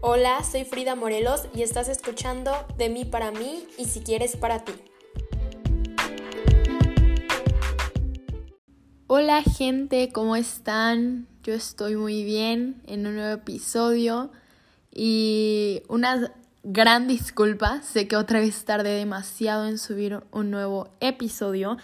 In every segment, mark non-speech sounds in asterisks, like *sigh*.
Hola, soy Frida Morelos y estás escuchando De mí para mí y si quieres para ti. Hola gente, ¿cómo están? Yo estoy muy bien en un nuevo episodio y una gran disculpa, sé que otra vez tardé demasiado en subir un nuevo episodio,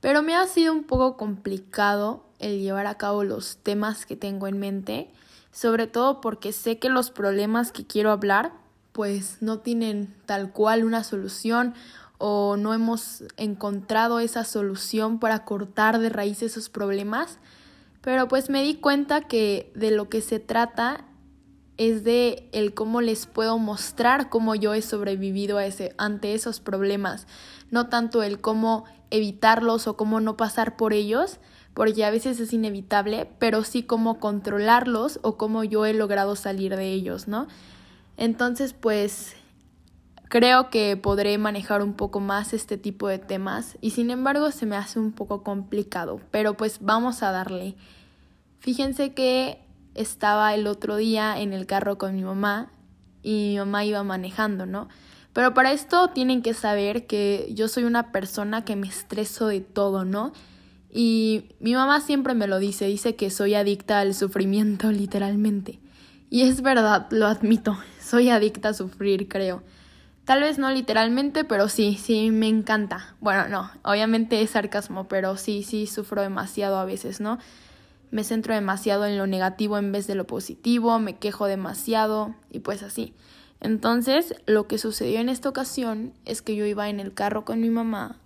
pero me ha sido un poco complicado el llevar a cabo los temas que tengo en mente sobre todo porque sé que los problemas que quiero hablar pues no tienen tal cual una solución o no hemos encontrado esa solución para cortar de raíz esos problemas, pero pues me di cuenta que de lo que se trata es de el cómo les puedo mostrar cómo yo he sobrevivido a ese, ante esos problemas, no tanto el cómo evitarlos o cómo no pasar por ellos, porque a veces es inevitable, pero sí cómo controlarlos o cómo yo he logrado salir de ellos, ¿no? Entonces, pues creo que podré manejar un poco más este tipo de temas y sin embargo se me hace un poco complicado, pero pues vamos a darle. Fíjense que estaba el otro día en el carro con mi mamá y mi mamá iba manejando, ¿no? Pero para esto tienen que saber que yo soy una persona que me estreso de todo, ¿no? Y mi mamá siempre me lo dice, dice que soy adicta al sufrimiento *laughs* literalmente. Y es verdad, lo admito, soy adicta a sufrir, creo. Tal vez no literalmente, pero sí, sí, me encanta. Bueno, no, obviamente es sarcasmo, pero sí, sí, sufro demasiado a veces, ¿no? Me centro demasiado en lo negativo en vez de lo positivo, me quejo demasiado y pues así. Entonces, lo que sucedió en esta ocasión es que yo iba en el carro con mi mamá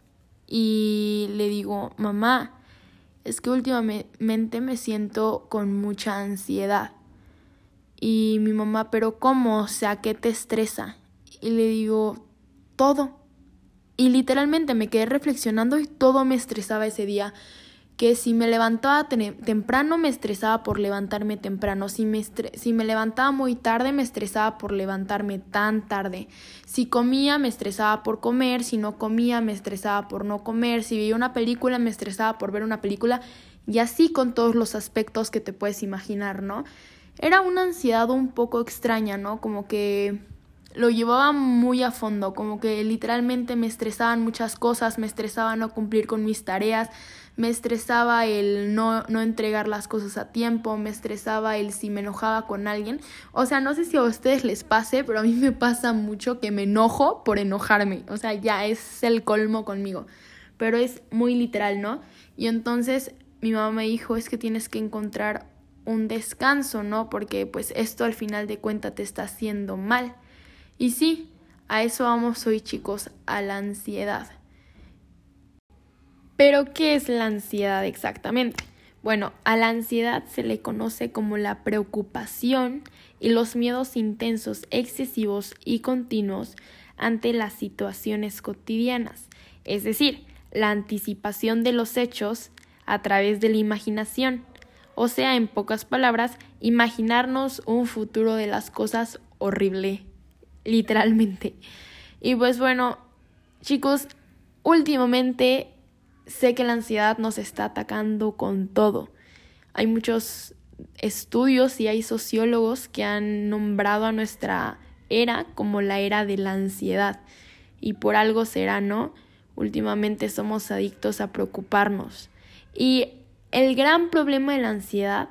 y le digo, mamá, es que últimamente me siento con mucha ansiedad. Y mi mamá, pero ¿cómo? O sea, ¿qué te estresa? Y le digo, todo. Y literalmente me quedé reflexionando y todo me estresaba ese día que si me levantaba temprano me estresaba por levantarme temprano, si me, si me levantaba muy tarde me estresaba por levantarme tan tarde, si comía me estresaba por comer, si no comía me estresaba por no comer, si veía una película me estresaba por ver una película y así con todos los aspectos que te puedes imaginar, ¿no? Era una ansiedad un poco extraña, ¿no? Como que lo llevaba muy a fondo, como que literalmente me estresaban muchas cosas, me estresaba no cumplir con mis tareas, me estresaba el no, no entregar las cosas a tiempo, me estresaba el si me enojaba con alguien. O sea, no sé si a ustedes les pase, pero a mí me pasa mucho que me enojo por enojarme. O sea, ya es el colmo conmigo. Pero es muy literal, ¿no? Y entonces mi mamá me dijo, es que tienes que encontrar un descanso, ¿no? Porque pues esto al final de cuentas te está haciendo mal. Y sí, a eso vamos hoy chicos, a la ansiedad. Pero, ¿qué es la ansiedad exactamente? Bueno, a la ansiedad se le conoce como la preocupación y los miedos intensos, excesivos y continuos ante las situaciones cotidianas, es decir, la anticipación de los hechos a través de la imaginación, o sea, en pocas palabras, imaginarnos un futuro de las cosas horrible, literalmente. Y pues bueno, chicos, últimamente sé que la ansiedad nos está atacando con todo. Hay muchos estudios y hay sociólogos que han nombrado a nuestra era como la era de la ansiedad. Y por algo será, ¿no? Últimamente somos adictos a preocuparnos. Y el gran problema de la ansiedad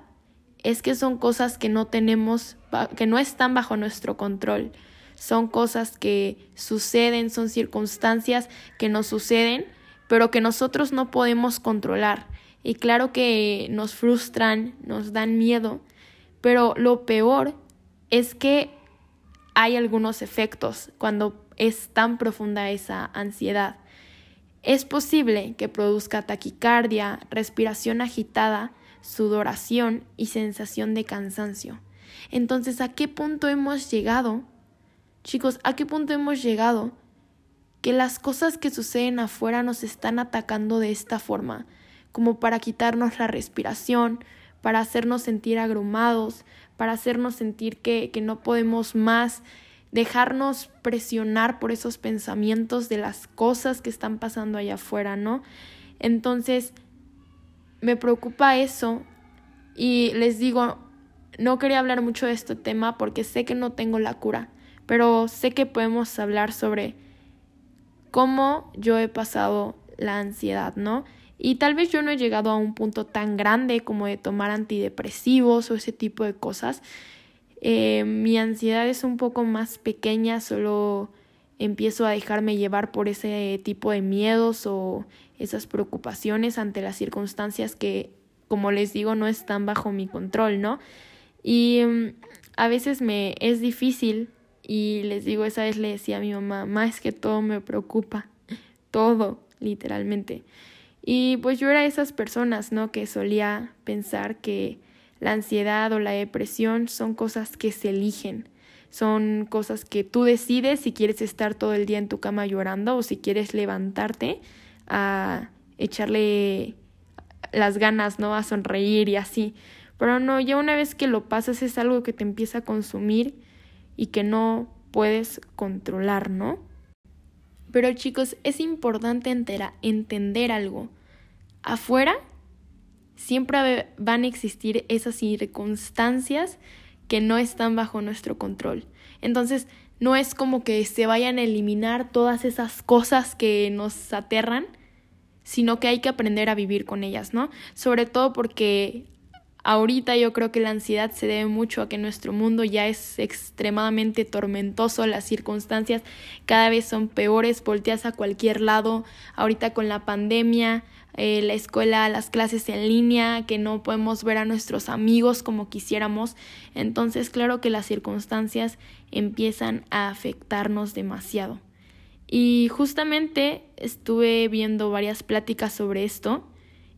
es que son cosas que no tenemos, que no están bajo nuestro control. Son cosas que suceden, son circunstancias que nos suceden pero que nosotros no podemos controlar. Y claro que nos frustran, nos dan miedo, pero lo peor es que hay algunos efectos cuando es tan profunda esa ansiedad. Es posible que produzca taquicardia, respiración agitada, sudoración y sensación de cansancio. Entonces, ¿a qué punto hemos llegado? Chicos, ¿a qué punto hemos llegado que las cosas que suceden afuera nos están atacando de esta forma, como para quitarnos la respiración, para hacernos sentir agrumados, para hacernos sentir que, que no podemos más, dejarnos presionar por esos pensamientos de las cosas que están pasando allá afuera, ¿no? Entonces, me preocupa eso y les digo, no quería hablar mucho de este tema porque sé que no tengo la cura, pero sé que podemos hablar sobre cómo yo he pasado la ansiedad, ¿no? Y tal vez yo no he llegado a un punto tan grande como de tomar antidepresivos o ese tipo de cosas. Eh, mi ansiedad es un poco más pequeña, solo empiezo a dejarme llevar por ese tipo de miedos o esas preocupaciones ante las circunstancias que, como les digo, no están bajo mi control, ¿no? Y mm, a veces me es difícil y les digo, esa vez le decía a mi mamá, más que todo me preocupa, todo, literalmente. Y pues yo era esas personas, ¿no? Que solía pensar que la ansiedad o la depresión son cosas que se eligen, son cosas que tú decides si quieres estar todo el día en tu cama llorando o si quieres levantarte a echarle las ganas, ¿no? A sonreír y así. Pero no, ya una vez que lo pasas es algo que te empieza a consumir y que no puedes controlar, ¿no? Pero chicos, es importante entender algo. Afuera siempre van a existir esas circunstancias que no están bajo nuestro control. Entonces, no es como que se vayan a eliminar todas esas cosas que nos aterran, sino que hay que aprender a vivir con ellas, ¿no? Sobre todo porque Ahorita yo creo que la ansiedad se debe mucho a que nuestro mundo ya es extremadamente tormentoso, las circunstancias cada vez son peores, volteas a cualquier lado, ahorita con la pandemia, eh, la escuela, las clases en línea, que no podemos ver a nuestros amigos como quisiéramos, entonces claro que las circunstancias empiezan a afectarnos demasiado. Y justamente estuve viendo varias pláticas sobre esto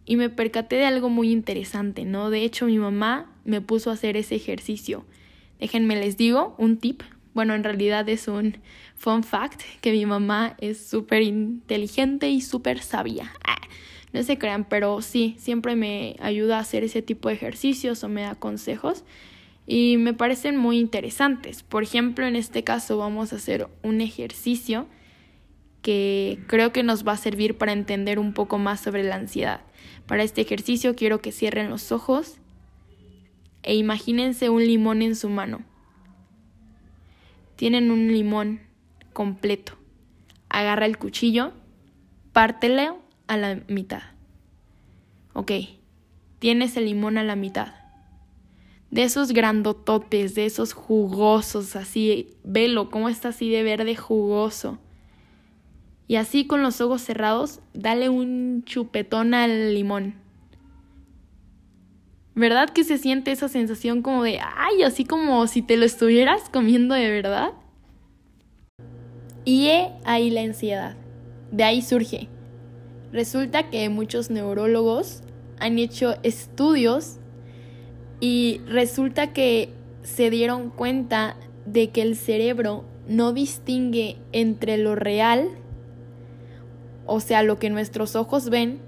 y me percaté de algo muy interesante, ¿no? De hecho, mi mamá me puso a hacer ese ejercicio. Déjenme les digo un tip. Bueno, en realidad es un fun fact que mi mamá es súper inteligente y súper sabia. Ah, no se crean, pero sí, siempre me ayuda a hacer ese tipo de ejercicios o me da consejos y me parecen muy interesantes. Por ejemplo, en este caso vamos a hacer un ejercicio que creo que nos va a servir para entender un poco más sobre la ansiedad. Para este ejercicio quiero que cierren los ojos e imagínense un limón en su mano. Tienen un limón completo. Agarra el cuchillo, pártelo a la mitad. Ok, tienes el limón a la mitad. De esos grandototes, de esos jugosos, así, velo, cómo está así de verde jugoso. Y así con los ojos cerrados, dale un chupetón al limón. ¿Verdad que se siente esa sensación como de, ay, así como si te lo estuvieras comiendo de verdad? Y he ahí la ansiedad. De ahí surge. Resulta que muchos neurólogos han hecho estudios y resulta que se dieron cuenta de que el cerebro no distingue entre lo real o sea, lo que nuestros ojos ven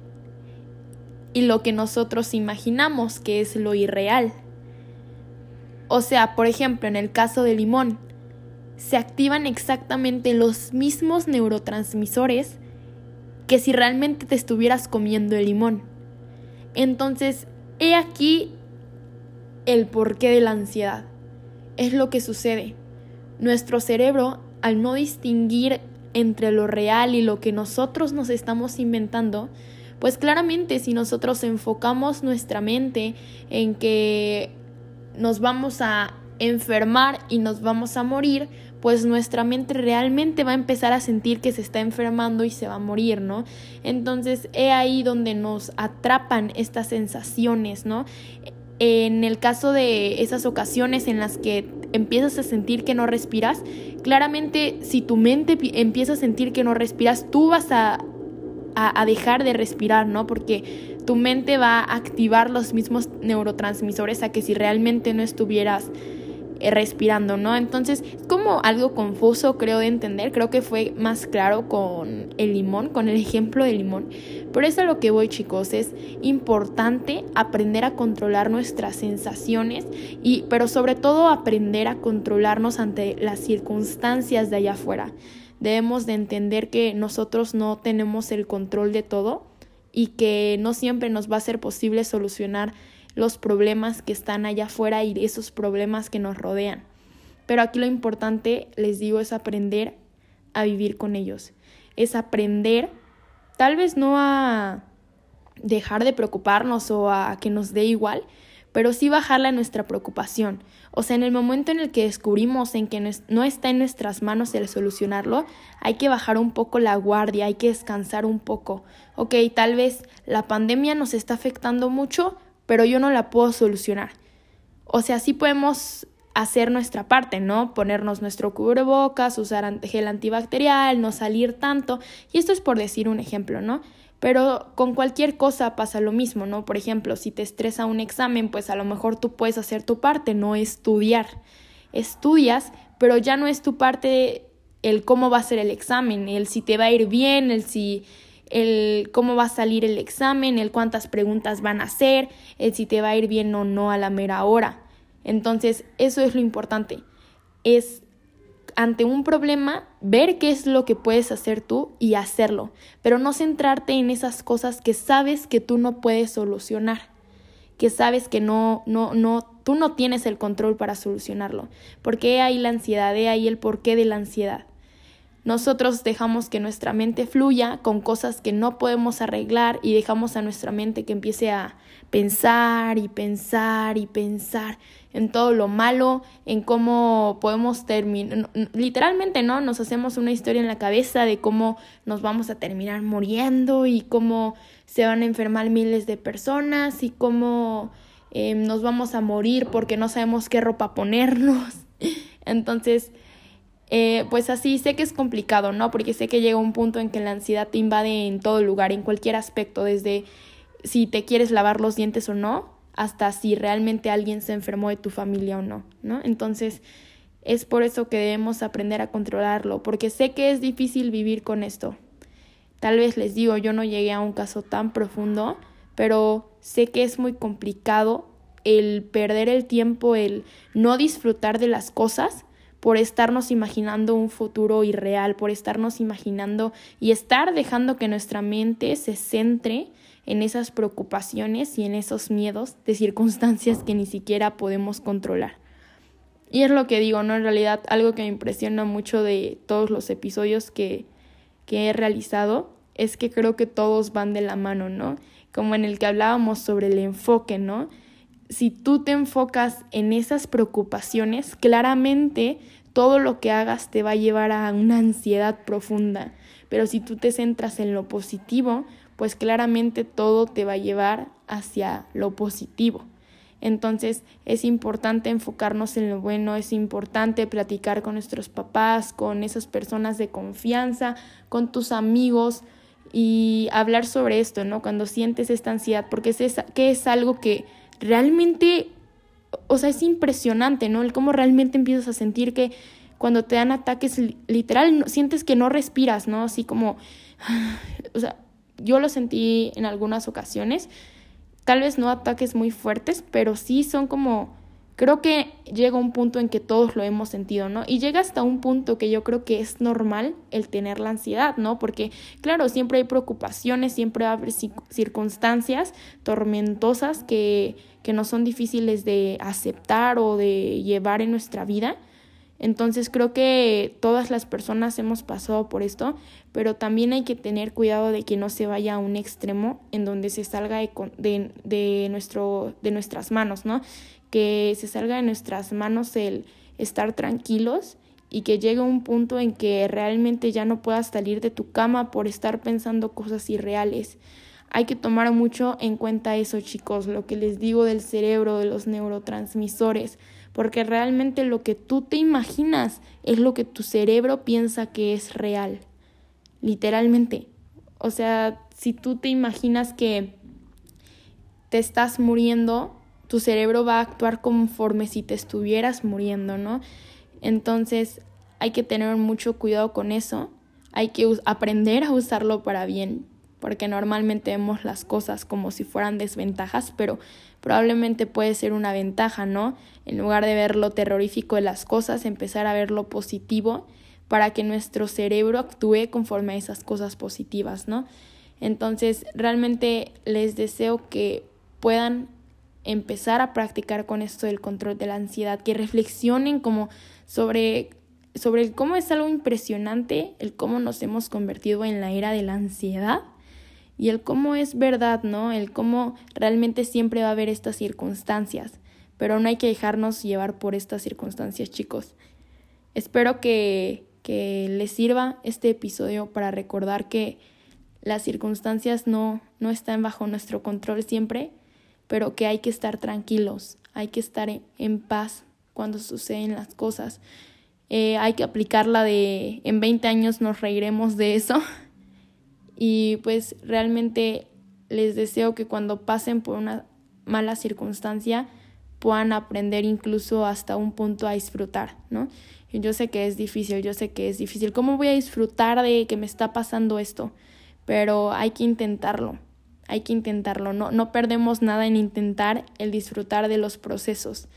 y lo que nosotros imaginamos que es lo irreal. O sea, por ejemplo, en el caso del limón, se activan exactamente los mismos neurotransmisores que si realmente te estuvieras comiendo el limón. Entonces, he aquí el porqué de la ansiedad. Es lo que sucede. Nuestro cerebro, al no distinguir entre lo real y lo que nosotros nos estamos inventando, pues claramente si nosotros enfocamos nuestra mente en que nos vamos a enfermar y nos vamos a morir, pues nuestra mente realmente va a empezar a sentir que se está enfermando y se va a morir, ¿no? Entonces, he ahí donde nos atrapan estas sensaciones, ¿no? En el caso de esas ocasiones en las que empiezas a sentir que no respiras, claramente si tu mente empieza a sentir que no respiras, tú vas a, a, dejar de respirar, ¿no? Porque tu mente va a activar los mismos neurotransmisores a que si realmente no estuvieras respirando, ¿no? Entonces, es como algo confuso, creo, de entender. Creo que fue más claro con el limón, con el *laughs* ejemplo del limón. Por eso a lo que voy, chicos, es importante aprender a controlar nuestras sensaciones y, pero sobre todo, aprender a controlarnos ante las circunstancias de allá afuera. Debemos de entender que nosotros no tenemos el control de todo y que no siempre nos va a ser posible solucionar los problemas que están allá afuera y esos problemas que nos rodean. Pero aquí lo importante, les digo, es aprender a vivir con ellos. Es aprender, tal vez no a dejar de preocuparnos o a que nos dé igual, pero sí bajarle a nuestra preocupación. O sea, en el momento en el que descubrimos en que no está en nuestras manos el solucionarlo, hay que bajar un poco la guardia, hay que descansar un poco. Ok, tal vez la pandemia nos está afectando mucho, pero yo no la puedo solucionar. O sea, sí podemos hacer nuestra parte, ¿no? Ponernos nuestro cubrebocas, usar gel antibacterial, no salir tanto. Y esto es por decir un ejemplo, ¿no? Pero con cualquier cosa pasa lo mismo, ¿no? Por ejemplo, si te estresa un examen, pues a lo mejor tú puedes hacer tu parte, no estudiar. Estudias, pero ya no es tu parte el cómo va a ser el examen, el si te va a ir bien, el si el cómo va a salir el examen, el cuántas preguntas van a hacer, el si te va a ir bien o no a la mera hora. Entonces, eso es lo importante. Es ante un problema, ver qué es lo que puedes hacer tú y hacerlo, pero no centrarte en esas cosas que sabes que tú no puedes solucionar, que sabes que no, no, no, tú no tienes el control para solucionarlo, porque hay la ansiedad, ahí el porqué de la ansiedad. Nosotros dejamos que nuestra mente fluya con cosas que no podemos arreglar y dejamos a nuestra mente que empiece a pensar y pensar y pensar en todo lo malo, en cómo podemos terminar, literalmente, ¿no? Nos hacemos una historia en la cabeza de cómo nos vamos a terminar muriendo y cómo se van a enfermar miles de personas y cómo em, nos vamos a morir porque no sabemos qué ropa ponernos. *laughs* Entonces, eh, pues así sé que es complicado, ¿no? Porque sé que llega un punto en que la ansiedad te invade en todo lugar, en cualquier aspecto, desde si te quieres lavar los dientes o no, hasta si realmente alguien se enfermó de tu familia o no, ¿no? Entonces, es por eso que debemos aprender a controlarlo, porque sé que es difícil vivir con esto. Tal vez les digo, yo no llegué a un caso tan profundo, pero sé que es muy complicado el perder el tiempo, el no disfrutar de las cosas por estarnos imaginando un futuro irreal, por estarnos imaginando y estar dejando que nuestra mente se centre en esas preocupaciones y en esos miedos de circunstancias que ni siquiera podemos controlar. Y es lo que digo, ¿no? En realidad algo que me impresiona mucho de todos los episodios que, que he realizado es que creo que todos van de la mano, ¿no? Como en el que hablábamos sobre el enfoque, ¿no? Si tú te enfocas en esas preocupaciones, claramente todo lo que hagas te va a llevar a una ansiedad profunda. Pero si tú te centras en lo positivo, pues claramente todo te va a llevar hacia lo positivo. Entonces es importante enfocarnos en lo bueno, es importante platicar con nuestros papás, con esas personas de confianza, con tus amigos y hablar sobre esto, ¿no? Cuando sientes esta ansiedad, porque es, que es algo que realmente, o sea, es impresionante, ¿no? El cómo realmente empiezas a sentir que cuando te dan ataques literal sientes que no respiras, ¿no? Así como, *sighs* o sea, yo lo sentí en algunas ocasiones, tal vez no ataques muy fuertes, pero sí son como creo que llega un punto en que todos lo hemos sentido, ¿no? Y llega hasta un punto que yo creo que es normal el tener la ansiedad, ¿no? Porque, claro, siempre hay preocupaciones, siempre hay circunstancias tormentosas que, que no son difíciles de aceptar o de llevar en nuestra vida. Entonces creo que todas las personas hemos pasado por esto, pero también hay que tener cuidado de que no se vaya a un extremo en donde se salga de, de, de, nuestro, de nuestras manos, ¿no? Que se salga de nuestras manos el estar tranquilos y que llegue un punto en que realmente ya no puedas salir de tu cama por estar pensando cosas irreales. Hay que tomar mucho en cuenta eso, chicos, lo que les digo del cerebro, de los neurotransmisores, porque realmente lo que tú te imaginas es lo que tu cerebro piensa que es real, literalmente. O sea, si tú te imaginas que te estás muriendo, tu cerebro va a actuar conforme si te estuvieras muriendo, ¿no? Entonces hay que tener mucho cuidado con eso, hay que aprender a usarlo para bien, porque normalmente vemos las cosas como si fueran desventajas, pero probablemente puede ser una ventaja, ¿no? En lugar de ver lo terrorífico de las cosas, empezar a ver lo positivo para que nuestro cerebro actúe conforme a esas cosas positivas, ¿no? Entonces, realmente les deseo que puedan empezar a practicar con esto del control de la ansiedad, que reflexionen como sobre sobre cómo es algo impresionante el cómo nos hemos convertido en la era de la ansiedad y el cómo es verdad, ¿no? El cómo realmente siempre va a haber estas circunstancias, pero no hay que dejarnos llevar por estas circunstancias, chicos. Espero que, que les sirva este episodio para recordar que las circunstancias no, no están bajo nuestro control siempre, pero que hay que estar tranquilos, hay que estar en paz cuando suceden las cosas. Eh, hay que aplicarla de en 20 años nos reiremos de eso. *laughs* Y pues realmente les deseo que cuando pasen por una mala circunstancia puedan aprender incluso hasta un punto a disfrutar, ¿no? yo sé que es difícil, yo sé que es difícil. ¿Cómo voy a disfrutar de que me está pasando esto? Pero hay que intentarlo, hay que intentarlo. No, no perdemos nada en intentar el disfrutar de los procesos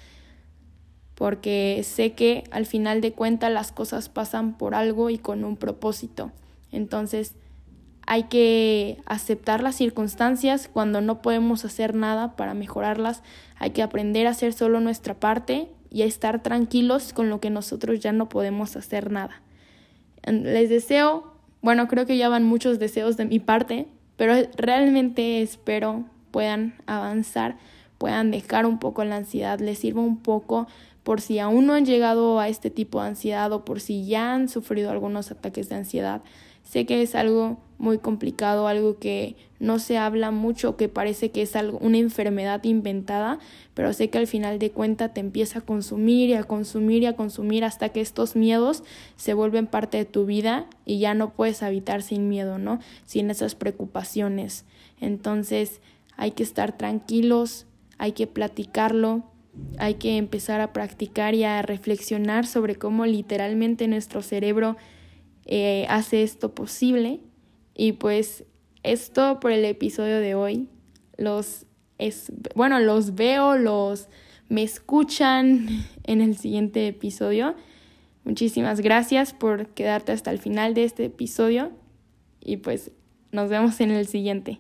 porque sé que al final de cuentas las cosas pasan por algo y con un propósito. Entonces hay que aceptar las circunstancias cuando no podemos hacer nada para mejorarlas. Hay que aprender a hacer solo nuestra parte y a estar tranquilos con lo que nosotros ya no podemos hacer nada. Les deseo, bueno, creo que ya van muchos deseos de mi parte, pero realmente espero puedan avanzar, puedan dejar un poco la ansiedad, les sirva un poco por si aún no han llegado a este tipo de ansiedad o por si ya han sufrido algunos ataques de ansiedad. Sé que es algo muy complicado, algo que no se habla mucho, que parece que es algo, una enfermedad inventada, pero sé que al final de cuentas te empieza a consumir y a consumir y a consumir hasta que estos miedos se vuelven parte de tu vida y ya no puedes habitar sin miedo, ¿no? Sin esas preocupaciones. Entonces hay que estar tranquilos, hay que platicarlo, hay que empezar a practicar y a reflexionar sobre cómo literalmente nuestro cerebro eh, hace esto posible. Y pues esto por el episodio de hoy. Los es, bueno, los veo, los me escuchan *laughs* en el siguiente episodio. Muchísimas gracias por quedarte hasta el final de este episodio y pues nos vemos en el siguiente.